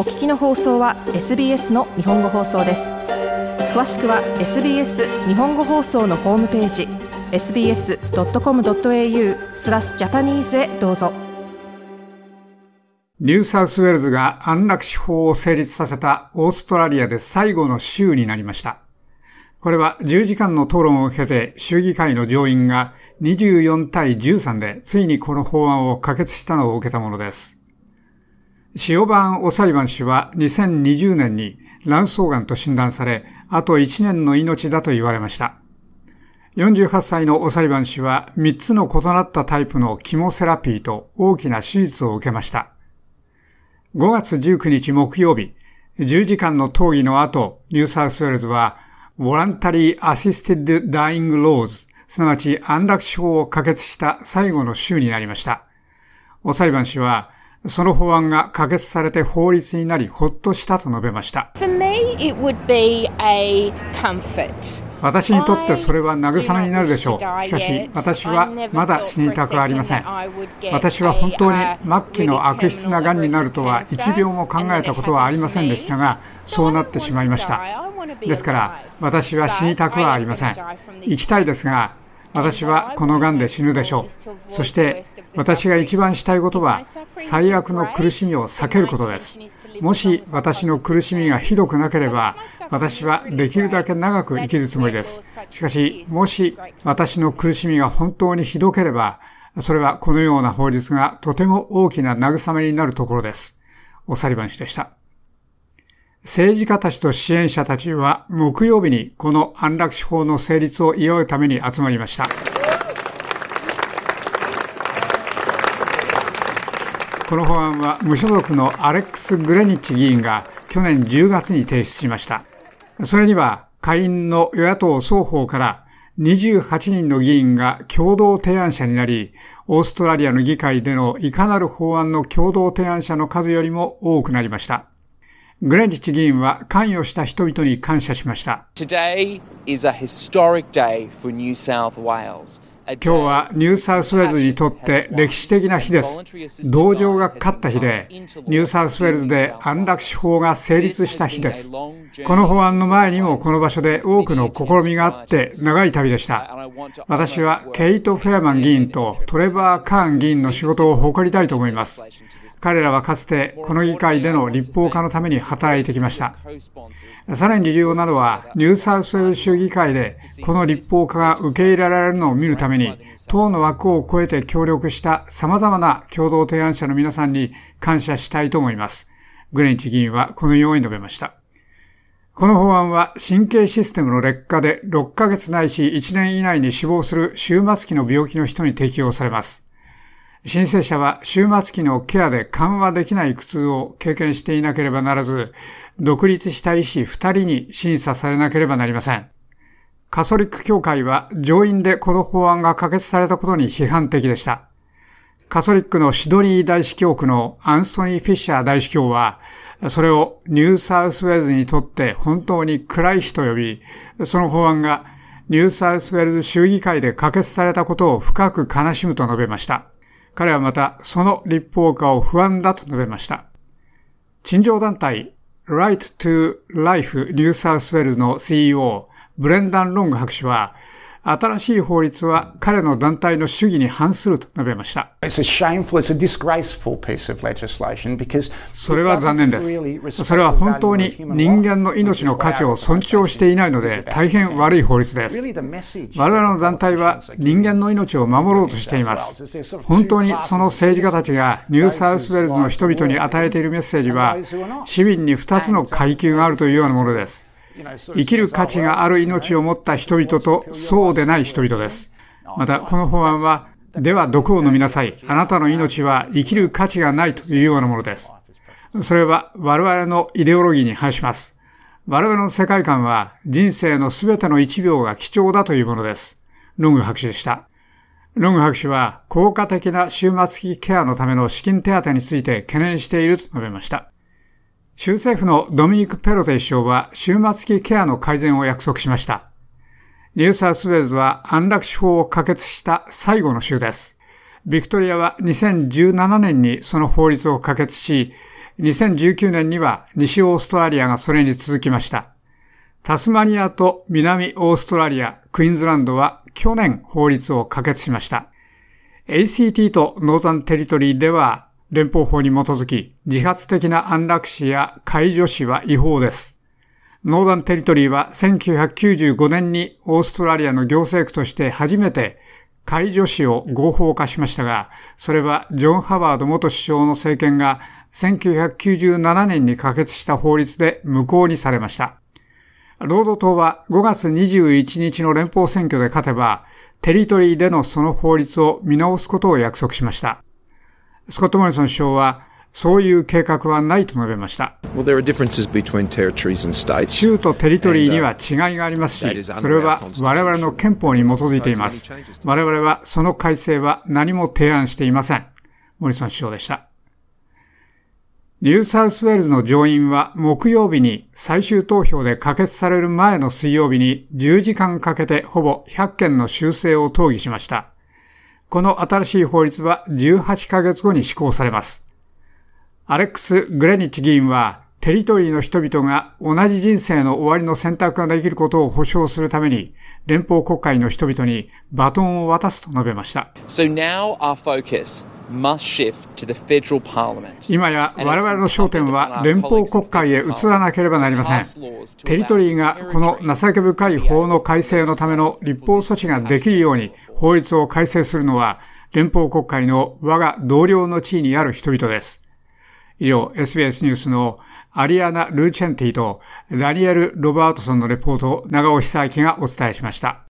お聞きの放送は SBS の日本語放送です詳しくは SBS 日本語放送のホームページ sbs.com.au スラスジャパニーズへどうぞニューサウスウェルズが安楽死法を成立させたオーストラリアで最後の州になりました。これは10時間の討論を経て州議会の上院が24対13でついにこの法案を可決したのを受けたものです。シオバーン・オサリバン氏は2020年に卵巣癌と診断され、あと1年の命だと言われました。48歳のオサリバン氏は3つの異なったタイプのキモセラピーと大きな手術を受けました。5月19日木曜日、10時間の討議の後、ニューサウスウェルズは、Voluntary Assisted Dying Laws、すなわち安楽死法を可決した最後の週になりました。オサリバン氏は、その法案が可決されて法律になり、ほっとしたと述べました。私にとってそれは慰めになるでしょう。しかし、私はまだ死にたくありません。私は本当に末期の悪質な癌になるとは1秒も考えたことはありませんでしたが、そうなってしまいました。ですから、私は死にたくはありません。生きたいですが、私はこの癌で死ぬでしょう。そして私が一番したいことは最悪の苦しみを避けることです。もし私の苦しみがひどくなければ私はできるだけ長く生きるつもりです。しかしもし私の苦しみが本当にひどければそれはこのような法律がとても大きな慰めになるところです。おサリバン氏でした。政治家たちと支援者たちは木曜日にこの安楽死法の成立を祝うために集まりました。この法案は無所属のアレックス・グレニッチ議員が去年10月に提出しました。それには下院の与野党双方から28人の議員が共同提案者になり、オーストラリアの議会でのいかなる法案の共同提案者の数よりも多くなりました。グレンリッチ議員は関与した人々に感謝しました。今日はニューサウスウェールズにとって歴史的な日です。同情が勝った日で、ニューサウスウェールズで安楽死法が成立した日です。この法案の前にもこの場所で多くの試みがあって長い旅でした。私はケイト・フェアマン議員とトレバー・カーン議員の仕事を誇りたいと思います。彼らはかつてこの議会での立法化のために働いてきました。さらに重要なのは、ニューサウスウェールズ州議会でこの立法化が受け入れられるのを見るために、党の枠を超えて協力した様々な共同提案者の皆さんに感謝したいと思います。グレンチ議員はこのように述べました。この法案は神経システムの劣化で6ヶ月ないし1年以内に死亡する終末期の病気の人に適用されます。申請者は終末期のケアで緩和できない苦痛を経験していなければならず、独立した医師2人に審査されなければなりません。カソリック教会は上院でこの法案が可決されたことに批判的でした。カソリックのシドニー大司教区のアンソニー・フィッシャー大司教は、それをニューサウスウェルズにとって本当に暗い日と呼び、その法案がニューサウスウェルズ州議会で可決されたことを深く悲しむと述べました。彼はまたその立法化を不安だと述べました。陳情団体 Right to Life New South Wales の CEO ブレンダン・ロング博士は新しい法律は彼の団体の主義に反すると述べました。それは残念です。それは本当に人間の命の価値を尊重していないので大変悪い法律です。我々の団体は人間の命を守ろうとしています。本当にその政治家たちがニューサウスウェルズの人々に与えているメッセージは市民に2つの階級があるというようなものです。生きる価値がある命を持った人々とそうでない人々です。また、この法案は、では毒を飲みなさい。あなたの命は生きる価値がないというようなものです。それは我々のイデオロギーに反します。我々の世界観は人生のすべての一秒が貴重だというものです。ロング博士でした。ロング博士は効果的な終末期ケアのための資金手当について懸念していると述べました。州政府のドミニク・ペロテ首相は終末期ケアの改善を約束しました。ニューサウスウェーズは安楽死法を可決した最後の州です。ビクトリアは2017年にその法律を可決し、2019年には西オーストラリアがそれに続きました。タスマニアと南オーストラリア、クイーンズランドは去年法律を可決しました。ACT とノーザンテリトリーでは連邦法に基づき自発的な安楽死や解除死は違法です。ノーザンテリトリーは1995年にオーストラリアの行政区として初めて解除死を合法化しましたが、それはジョン・ハワード元首相の政権が1997年に可決した法律で無効にされました。労働党は5月21日の連邦選挙で勝てば、テリトリーでのその法律を見直すことを約束しました。スコット・モリソン首相は、そういう計画はないと述べました。州とテリトリーには違いがありますし、それは我々の憲法に基づいています。我々はその改正は何も提案していません。モリソン首相でした。ニューサウスウェールズの上院は木曜日に最終投票で可決される前の水曜日に10時間かけてほぼ100件の修正を討議しました。この新しい法律は18ヶ月後に施行されます。アレックス・グレニッチ議員は、テリトリーの人々が同じ人生の終わりの選択ができることを保障するために、連邦国会の人々にバトンを渡すと述べました。So、今や我々の焦点は連邦国会へ移らなければなりません。テリトリーがこの情け深い法の改正のための立法措置ができるように法律を改正するのは連邦国会の我が同僚の地位にある人々です。以上、SBS ニュースのアリアナ・ルーチェンティとダニエル・ロバートソンのレポートを長尾久明がお伝えしました。